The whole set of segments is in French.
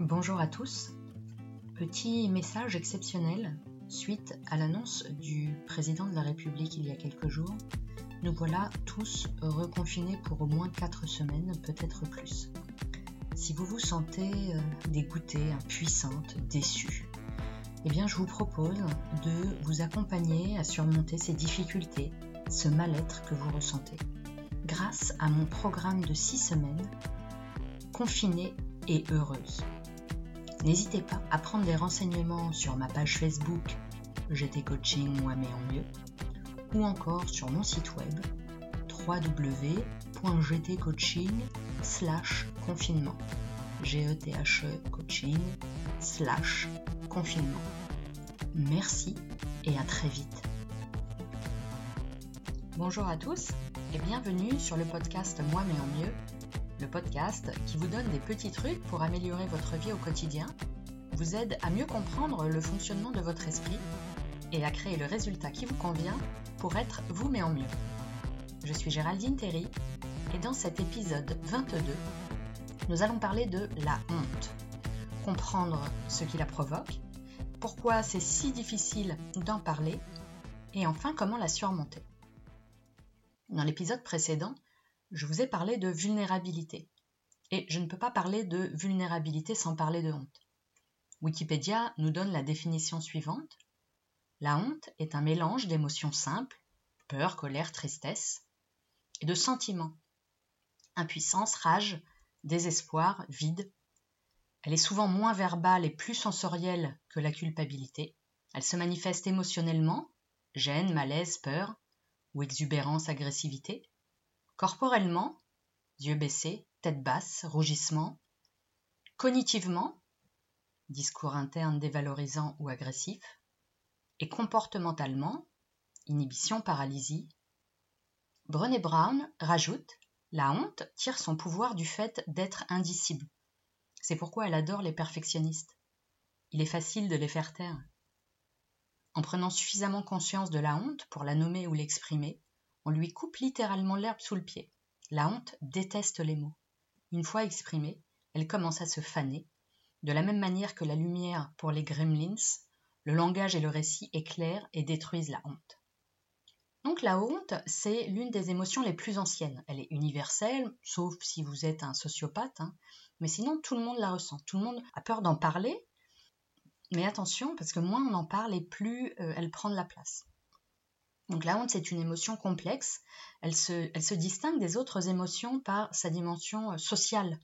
Bonjour à tous. Petit message exceptionnel suite à l'annonce du président de la République il y a quelques jours. Nous voilà tous reconfinés pour au moins 4 semaines, peut-être plus. Si vous vous sentez euh, dégoûté, impuissante, déçu, eh bien je vous propose de vous accompagner à surmonter ces difficultés, ce mal-être que vous ressentez, grâce à mon programme de 6 semaines, confiné et heureuse. N'hésitez pas à prendre des renseignements sur ma page Facebook GT Coaching Moi Mais en Mieux ou encore sur mon site web www.gtcoaching e -E slash confinement. Merci et à très vite. Bonjour à tous et bienvenue sur le podcast Moi mais en mieux podcast qui vous donne des petits trucs pour améliorer votre vie au quotidien, vous aide à mieux comprendre le fonctionnement de votre esprit et à créer le résultat qui vous convient pour être vous mais en mieux. Je suis Géraldine Terry et dans cet épisode 22, nous allons parler de la honte, comprendre ce qui la provoque, pourquoi c'est si difficile d'en parler et enfin comment la surmonter. Dans l'épisode précédent, je vous ai parlé de vulnérabilité. Et je ne peux pas parler de vulnérabilité sans parler de honte. Wikipédia nous donne la définition suivante. La honte est un mélange d'émotions simples, peur, colère, tristesse, et de sentiments. Impuissance, rage, désespoir, vide. Elle est souvent moins verbale et plus sensorielle que la culpabilité. Elle se manifeste émotionnellement, gêne, malaise, peur, ou exubérance, agressivité. Corporellement, yeux baissés, tête basse, rougissement. Cognitivement, discours interne dévalorisant ou agressif. Et comportementalement, inhibition, paralysie. Brené Brown rajoute La honte tire son pouvoir du fait d'être indicible. C'est pourquoi elle adore les perfectionnistes. Il est facile de les faire taire. En prenant suffisamment conscience de la honte pour la nommer ou l'exprimer, on lui coupe littéralement l'herbe sous le pied. La honte déteste les mots. Une fois exprimée, elle commence à se faner. De la même manière que la lumière pour les gremlins, le langage et le récit éclairent et détruisent la honte. Donc la honte, c'est l'une des émotions les plus anciennes. Elle est universelle, sauf si vous êtes un sociopathe, hein. mais sinon tout le monde la ressent. Tout le monde a peur d'en parler, mais attention, parce que moins on en parle et plus euh, elle prend de la place. Donc la honte, c'est une émotion complexe. Elle se, distingue des autres émotions par sa dimension euh, sociale,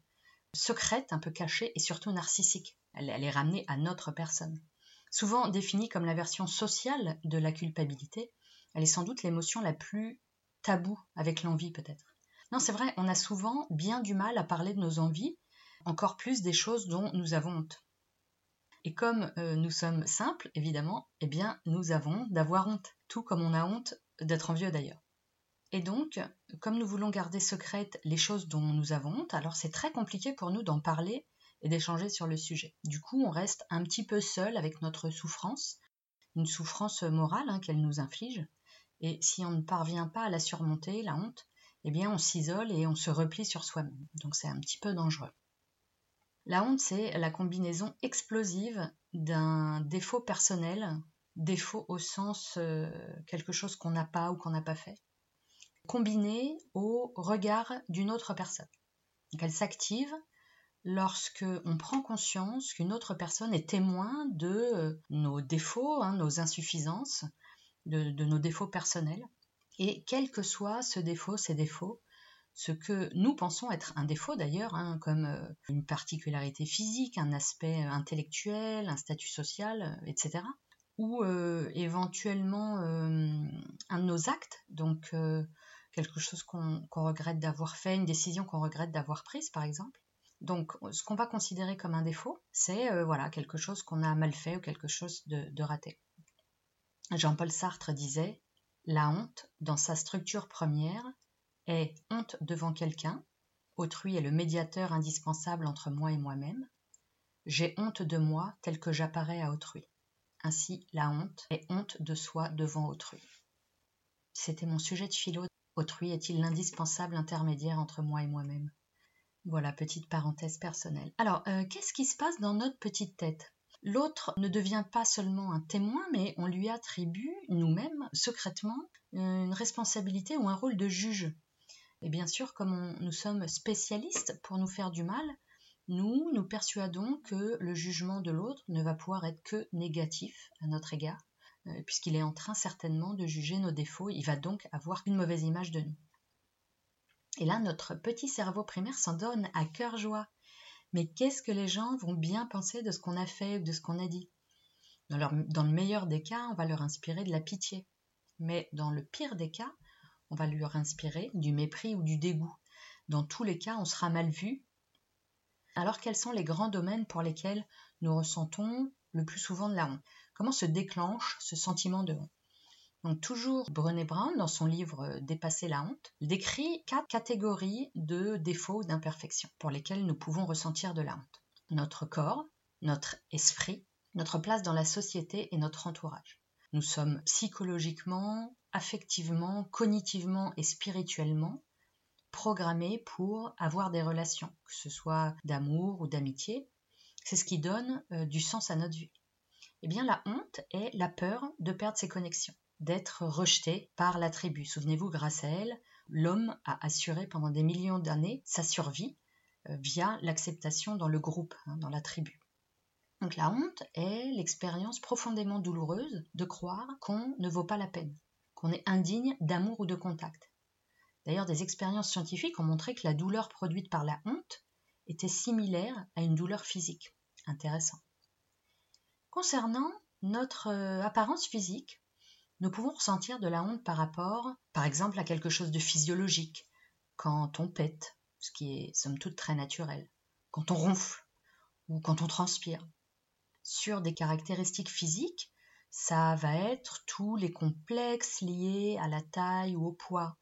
secrète, un peu cachée et surtout narcissique. Elle, elle est ramenée à notre personne. Souvent définie comme la version sociale de la culpabilité, elle est sans doute l'émotion la plus taboue avec l'envie peut-être. Non, c'est vrai, on a souvent bien du mal à parler de nos envies, encore plus des choses dont nous avons honte. Et comme euh, nous sommes simples, évidemment, eh bien, nous avons d'avoir honte, tout comme on a honte d'être envieux d'ailleurs. Et donc, comme nous voulons garder secrètes les choses dont nous avons honte, alors c'est très compliqué pour nous d'en parler et d'échanger sur le sujet. Du coup, on reste un petit peu seul avec notre souffrance, une souffrance morale hein, qu'elle nous inflige. Et si on ne parvient pas à la surmonter, la honte, eh bien, on s'isole et on se replie sur soi-même. Donc, c'est un petit peu dangereux. La honte, c'est la combinaison explosive d'un défaut personnel, défaut au sens euh, quelque chose qu'on n'a pas ou qu'on n'a pas fait, combiné au regard d'une autre personne. Donc elle s'active lorsque on prend conscience qu'une autre personne est témoin de euh, nos défauts, hein, nos insuffisances, de, nos défauts personnels. Et quel que soit ce défaut, ces défauts, ce que nous pensons être un défaut d'ailleurs, hein, comme euh, une particularité physique, un aspect euh, intellectuel, un statut social, euh, etc. Ou éventuellement un de nos actes, donc quelque chose qu'on regrette d'avoir fait, une décision qu'on regrette d'avoir prise par exemple. Donc ce qu'on va considérer comme un défaut, c'est voilà quelque chose qu'on a mal fait ou quelque chose de raté. Jean-Paul Sartre disait La honte, dans sa structure première, est honte devant quelqu'un, autrui est le médiateur indispensable entre moi et moi-même. J'ai honte de moi tel que j'apparais à autrui. Ainsi, la honte est honte de soi devant autrui. C'était mon sujet de philo. Autrui est-il l'indispensable intermédiaire entre moi et moi-même? Voilà, petite parenthèse personnelle. Alors, euh, qu'est-ce qui se passe dans notre petite tête? L'autre ne devient pas seulement un témoin, mais on lui attribue, nous-mêmes, secrètement, une responsabilité ou un rôle de juge. Et bien sûr, comme nous sommes spécialistes pour nous faire du mal, nous nous persuadons que le jugement de l'autre ne va pouvoir être que négatif à notre égard, euh, puisqu'il est en train certainement de juger nos défauts, il va donc avoir une mauvaise image de nous. Et là, notre petit cerveau primaire s'en donne à cœur joie. Mais qu'est-ce que les gens vont bien penser de ce qu'on a fait ou de ce qu'on a dit? Dans, dans le meilleur des cas, on va leur inspirer de la pitié. Mais dans le pire des cas, on va leur inspirer du mépris ou du dégoût. Dans tous les cas, on sera mal vu. Alors quels sont les grands domaines pour lesquels nous ressentons le plus souvent de la honte? Comment se déclenche ce sentiment de honte? Donc toujours Brené Brown, dans son livre Dépasser la honte, décrit quatre catégories de défauts ou d'imperfections pour lesquelles nous pouvons ressentir de la honte. Notre corps, notre esprit, notre place dans la société et notre entourage. Nous sommes psychologiquement, affectivement, cognitivement et spirituellement programmés pour avoir des relations, que ce soit d'amour ou d'amitié. C'est ce qui donne euh, du sens à notre vie. Eh bien, la honte est la peur de perdre ses connexions d'être rejeté par la tribu. Souvenez-vous, grâce à elle, l'homme a assuré pendant des millions d'années sa survie euh, via l'acceptation dans le groupe, hein, dans la tribu. Donc la honte est l'expérience profondément douloureuse de croire qu'on ne vaut pas la peine, qu'on est indigne d'amour ou de contact. D'ailleurs, des expériences scientifiques ont montré que la douleur produite par la honte était similaire à une douleur physique. Intéressant. Concernant notre euh, apparence physique, nous pouvons ressentir de la honte par rapport, par exemple, à quelque chose de physiologique, quand on pète, ce qui est somme toute très naturel, quand on ronfle ou quand on transpire. Sur des caractéristiques physiques, ça va être tous les complexes liés à la taille ou au poids,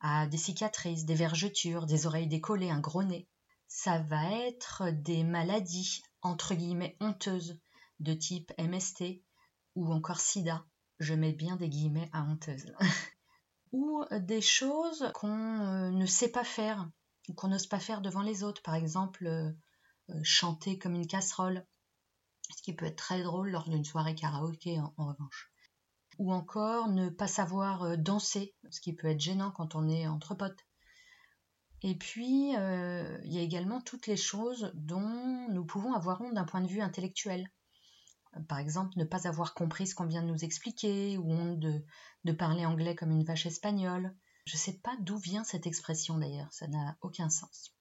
à des cicatrices, des vergetures, des oreilles décollées, un gros nez. Ça va être des maladies, entre guillemets, honteuses, de type MST ou encore SIDA, je mets bien des guillemets à honteuse, ou des choses qu'on euh, ne sait pas faire, qu'on n'ose pas faire devant les autres. Par exemple, euh, euh, chanter comme une casserole, ce qui peut être très drôle lors d'une soirée karaoké en, revanche. Ou encore ne pas savoir danser, ce qui peut être gênant quand on est entre potes. Et puis, il y a également toutes les choses dont nous pouvons avoir honte d'un point de vue intellectuel par exemple, ne pas avoir compris ce qu'on vient de nous expliquer, ou honte de, parler anglais comme une vache espagnole. Je ne sais pas d'où vient cette expression d'ailleurs, ça n'a aucun sens.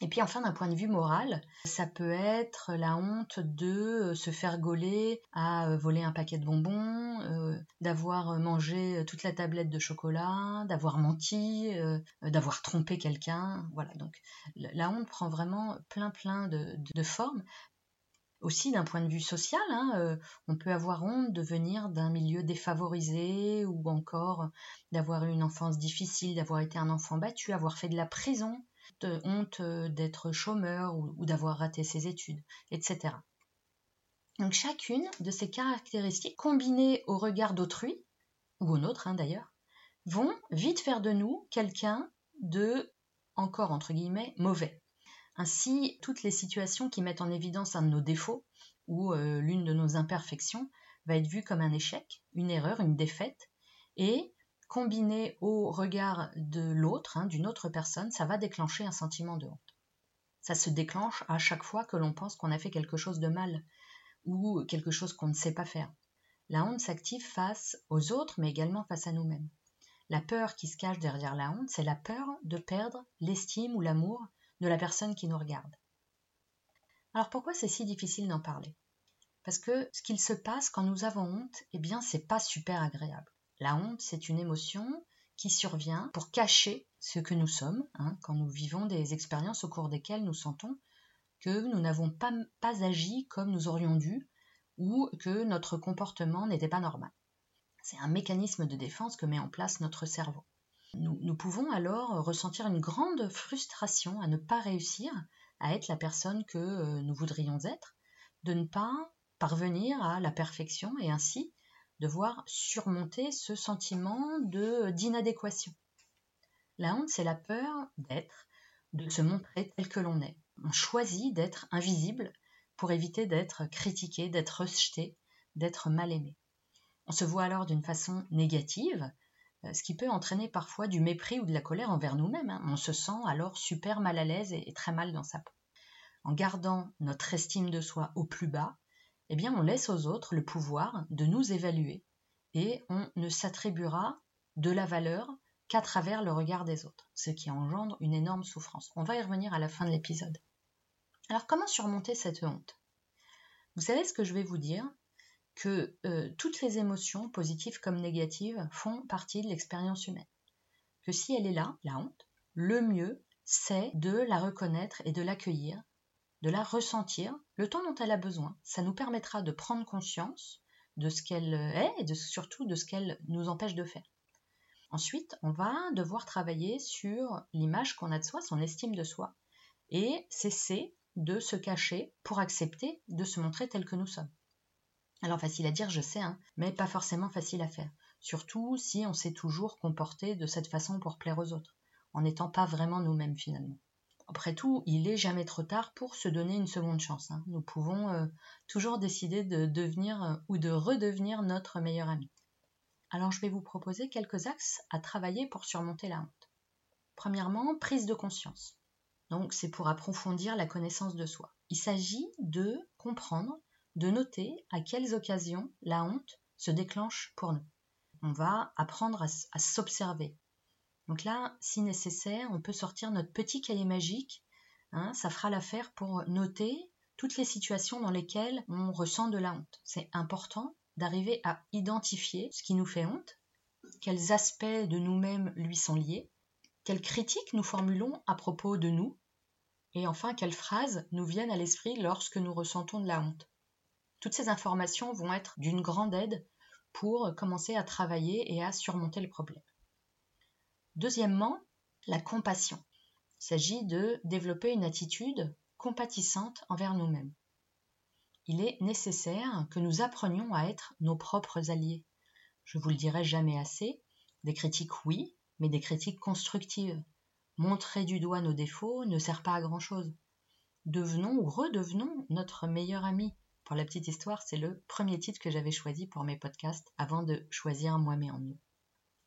Et puis enfin, d'un point de vue moral, ça peut être la honte de euh, se faire gauler à euh, voler un paquet de bonbons, euh, d'avoir mangé toute la tablette de chocolat, d'avoir menti, d'avoir trompé quelqu'un. Voilà, donc la honte prend vraiment plein plein de formes, aussi d'un point de vue social, hein, on peut avoir honte de venir d'un milieu défavorisé ou encore d'avoir eu une enfance difficile, d'avoir été un enfant battu, avoir fait de la prison, honte euh, d'être chômeur ou, d'avoir raté ses études, etc. Donc chacune de ces caractéristiques combinées au regard d'autrui, ou au nôtre hein, d'ailleurs, vont vite faire de nous quelqu'un de encore entre guillemets mauvais. Ainsi, toutes les situations qui mettent en évidence un de nos défauts ou euh, l'une de nos imperfections va être vue comme un échec, une erreur, une défaite, et combiné au regard de l'autre, hein, d'une autre personne, ça va déclencher un sentiment de honte. Ça se déclenche à chaque fois que l'on pense qu'on a fait quelque chose de mal ou quelque chose qu'on ne sait pas faire. La honte s'active face aux autres, mais également face à nous-mêmes. La peur qui se cache derrière la honte, c'est la peur de perdre l'estime ou l'amour de la personne qui nous regarde. Alors pourquoi c'est si difficile d'en parler? Parce que ce qu'il se passe quand nous avons honte, eh bien c'est pas super agréable. La honte, c'est une émotion qui survient pour cacher ce que nous sommes, hein, quand nous vivons des expériences au cours desquelles nous sentons que nous n'avons pas, agi comme nous aurions dû ou que notre comportement n'était pas normal. C'est un mécanisme de défense que met en place notre cerveau. Nous, pouvons alors ressentir une grande frustration à ne pas réussir à être la personne que euh, nous voudrions être, de ne pas parvenir à la perfection et ainsi devoir surmonter ce sentiment de d'inadéquation. La honte, c'est la peur d'être de se montrer tel que l'on est. On choisit d'être invisible pour éviter d'être critiqué, d'être rejeté, d'être mal aimé. On se voit alors d'une façon négative, euh, ce qui peut entraîner parfois du mépris ou de la colère envers nous-mêmes. Hein. On se sent alors super mal à l'aise et très mal dans sa peau. En gardant notre estime de soi au plus bas, eh bien on laisse aux autres le pouvoir de nous évaluer et on ne s'attribuera de la valeur qu'à travers le regard des autres, ce qui engendre une énorme souffrance. On va y revenir à la fin de l'épisode. Alors comment surmonter cette honte? Vous savez ce que je vais vous dire? Que euh, toutes les émotions, positives comme négatives, font partie de l'expérience humaine. Que si elle est là, la honte, le mieux, c'est de la reconnaître et de l'accueillir, de la ressentir le temps dont elle a besoin. Ça nous permettra de prendre conscience de ce qu'elle est et surtout de ce qu'elle nous empêche de faire. Ensuite, on va devoir travailler sur l'image qu'on a de soi, son estime de soi, et cesser de se cacher pour accepter de se montrer tel que nous sommes. Alors facile à dire, je sais, hein, mais pas forcément facile à faire. Surtout si on s'est toujours comporté de cette façon pour plaire aux autres, en n'étant pas vraiment nous-mêmes finalement. Après tout, il n'est jamais trop tard pour se donner une seconde chance. Hein. Nous pouvons euh, toujours décider de devenir euh, ou de redevenir notre meilleur ami. Alors je vais vous proposer quelques axes à travailler pour surmonter la honte. Premièrement, prise de conscience. Donc c'est pour approfondir la connaissance de soi. Il s'agit de comprendre de noter à quelles occasions la honte se déclenche pour nous. On va apprendre à, s'observer. Donc là, si nécessaire, on peut sortir notre petit cahier magique. Hein, ça fera l'affaire pour noter toutes les situations dans lesquelles on ressent de la honte. C'est important d'arriver à identifier ce qui nous fait honte, quels aspects de nous-mêmes lui sont liés, quelles critiques nous formulons à propos de nous, et enfin quelles phrases nous viennent à l'esprit lorsque nous ressentons de la honte. Toutes ces informations vont être d'une grande aide pour commencer à travailler et à surmonter le problème. Deuxièmement, la compassion. Il s'agit de développer une attitude compatissante envers nous-mêmes. Il est nécessaire que nous apprenions à être nos propres alliés. Je vous le dirai jamais assez, des critiques oui, mais des critiques constructives. Montrer du doigt nos défauts ne sert pas à grand-chose. Devenons ou redevenons notre meilleur ami, pour la petite histoire, c'est le premier titre que j'avais choisi pour mes podcasts avant de choisir Moi mais en mieux.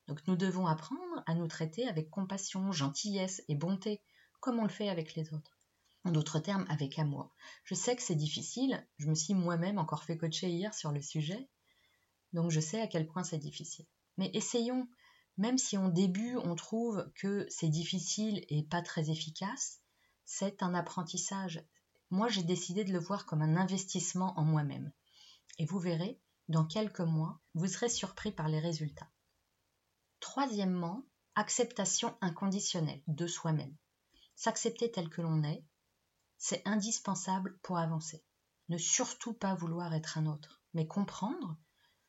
Donc nous devons apprendre à nous traiter avec compassion, gentillesse et bonté, comme on le fait avec les autres. En d'autres termes, avec amour. Je sais que c'est difficile, je me suis moi-même encore fait coacher hier sur le sujet, donc je sais à quel point c'est difficile. Mais essayons, même si au début on trouve que c'est difficile et pas très efficace, c'est un apprentissage, moi, j'ai décidé de le voir comme un investissement en moi-même. Et vous verrez, dans quelques mois, vous serez surpris par les résultats. Troisièmement, acceptation inconditionnelle de soi-même. S'accepter tel que l'on est, c'est indispensable pour avancer. Ne surtout pas vouloir être un autre, mais comprendre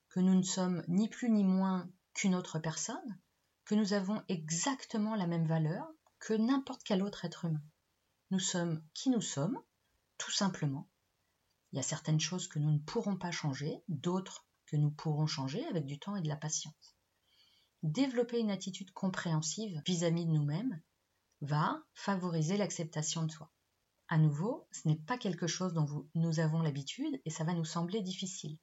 que nous ne sommes ni plus ni moins qu'une autre personne, que nous avons exactement la même valeur que n'importe quel autre être humain. Nous sommes qui nous sommes, tout simplement. Il y a certaines choses que nous ne pourrons pas changer, d'autres que nous pourrons changer avec du temps et de la patience. Développer une attitude compréhensive vis-à-vis de nous-mêmes va favoriser l'acceptation de soi. À nouveau, ce n'est pas quelque chose dont nous avons l'habitude et ça va nous sembler difficile.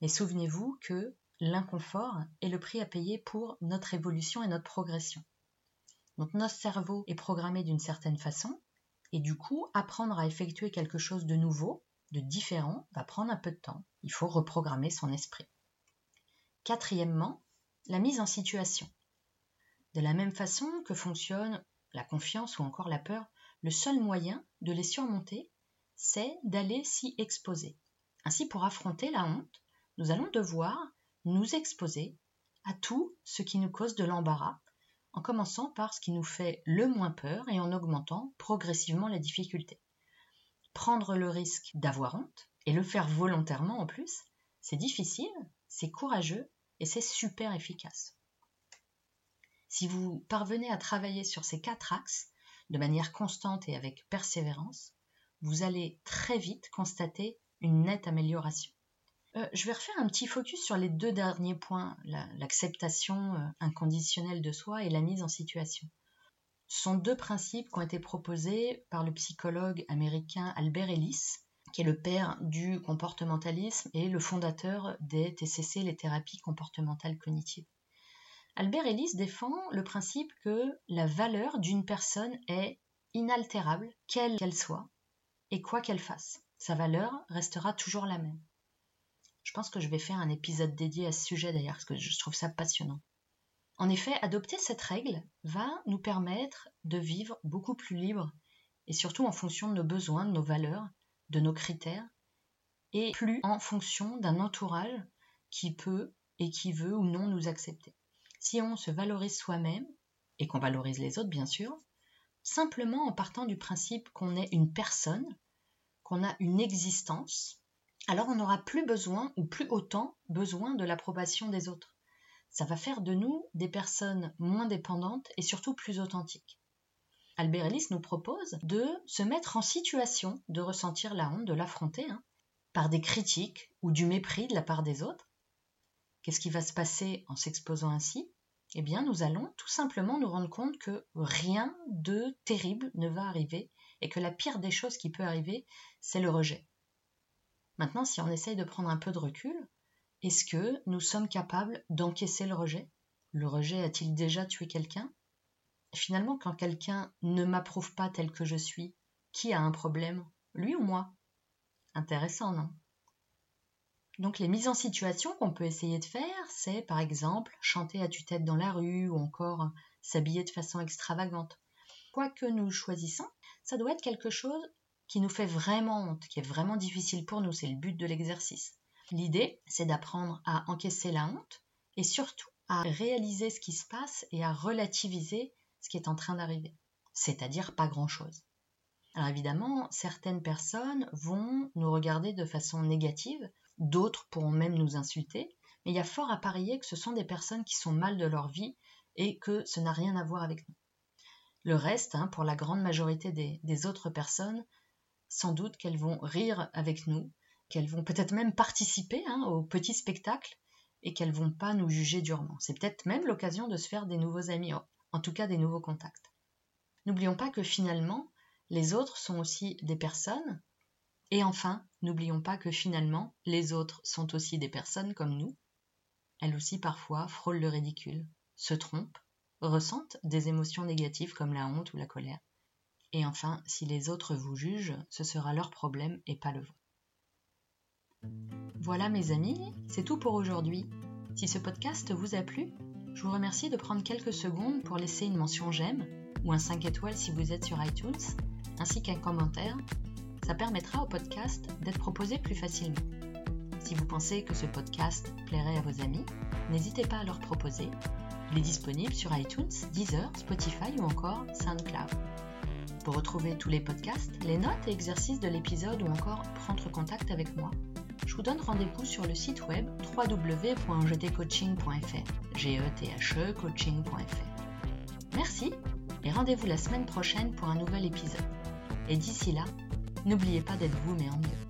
Mais souvenez-vous que l'inconfort est le prix à payer pour notre évolution et notre progression. Donc notre cerveau est programmé d'une certaine façon et du coup, apprendre à effectuer quelque chose de nouveau, de différent, va prendre un peu de temps. Il faut reprogrammer son esprit. Quatrièmement, la mise en situation. De la même façon que fonctionne la confiance ou encore la peur, le seul moyen de les surmonter, c'est d'aller s'y exposer. Ainsi, pour affronter la honte, nous allons devoir nous exposer à tout ce qui nous cause de l'embarras en commençant par ce qui nous fait le moins peur et en augmentant progressivement la difficulté. Prendre le risque d'avoir honte, et le faire volontairement en plus, c'est difficile, c'est courageux et c'est super efficace. Si vous parvenez à travailler sur ces quatre axes de manière constante et avec persévérance, vous allez très vite constater une nette amélioration. Euh, je vais refaire un petit focus sur les deux derniers points, l'acceptation euh, inconditionnelle de soi et la mise en situation. sont deux principes qui ont été proposés par le psychologue américain Albert Ellis, qui est le père du comportementalisme et le fondateur des TCC, les thérapies comportementales cognitives. Albert Ellis défend le principe que la valeur d'une personne est inaltérable, quelle qu'elle soit, et quoi qu'elle fasse. Sa valeur restera toujours la même. Je pense que je vais faire un épisode dédié à ce sujet d'ailleurs, parce que je trouve ça passionnant. En effet, adopter cette règle va nous permettre de vivre beaucoup plus libre, et surtout en fonction de nos besoins, de nos valeurs, de nos critères, et plus en fonction d'un entourage qui peut et qui veut ou non nous accepter. Si on se valorise soi-même, et qu'on valorise les autres bien sûr, simplement en partant du principe qu'on est une personne, qu'on a une existence, alors on n'aura plus besoin ou plus autant besoin de l'approbation des autres. Ça va faire de nous des personnes moins dépendantes et surtout plus authentiques. Albert Ellis nous propose de se mettre en situation de ressentir la honte, de l'affronter, hein, par des critiques ou du mépris de la part des autres. Qu'est-ce qui va se passer en s'exposant ainsi? Eh bien, nous allons tout simplement nous rendre compte que rien de terrible ne va arriver et que la pire des choses qui peut arriver, c'est le rejet. Maintenant, si on essaye de prendre un peu de recul, est-ce que nous sommes capables d'encaisser le rejet? Le rejet a-t-il déjà tué quelqu'un? Finalement, quand quelqu'un ne m'approuve pas tel que je suis, qui a un problème? Lui ou moi? Intéressant, non? Donc les mises en situation qu'on peut essayer de faire, c'est par exemple chanter à tue-tête dans la rue ou encore s'habiller de façon extravagante. Quoi que nous choisissons, ça doit être quelque chose qui nous fait vraiment honte, qui est vraiment difficile pour nous, c'est le but de l'exercice. L'idée, c'est d'apprendre à encaisser la honte et surtout à réaliser ce qui se passe et à relativiser ce qui est en train d'arriver, c'est-à-dire pas grand-chose. Alors évidemment, certaines personnes vont nous regarder de façon négative, d'autres pourront même nous insulter, mais il y a fort à parier que ce sont des personnes qui sont mal de leur vie et que ce n'a rien à voir avec nous. Le reste, hein, pour la grande majorité des autres personnes, sans doute qu'elles vont rire avec nous, qu'elles vont peut-être même participer hein, au petit spectacle et qu'elles vont pas nous juger durement. C'est peut-être même l'occasion de se faire des nouveaux amis, en tout cas des nouveaux contacts. N'oublions pas que finalement, les autres sont aussi des personnes. Et enfin, n'oublions pas que finalement, les autres sont aussi des personnes comme nous. Elles aussi parfois frôlent le ridicule, se trompent, ressentent des émotions négatives comme la honte ou la colère. Et enfin, si les autres vous jugent, ce sera leur problème et pas le vôtre. Voilà mes amis, c'est tout pour aujourd'hui. Si ce podcast vous a plu, je vous remercie de prendre quelques secondes pour laisser une mention j'aime ou un 5 étoiles si vous êtes sur iTunes, ainsi qu'un commentaire. Ça permettra au podcast d'être proposé plus facilement. Si vous pensez que ce podcast plairait à vos amis, n'hésitez pas à leur proposer. Il est disponible sur iTunes, Deezer, Spotify ou encore SoundCloud. Pour retrouver tous les podcasts, les notes et exercices de l'épisode ou encore prendre contact avec moi, vous donne rendez-vous sur le site web www.gtcoaching.fr. g e e. Merci et rendez-vous la semaine prochaine pour un nouvel épisode. Et d'ici là, n'oubliez pas d'être vous mais en mieux.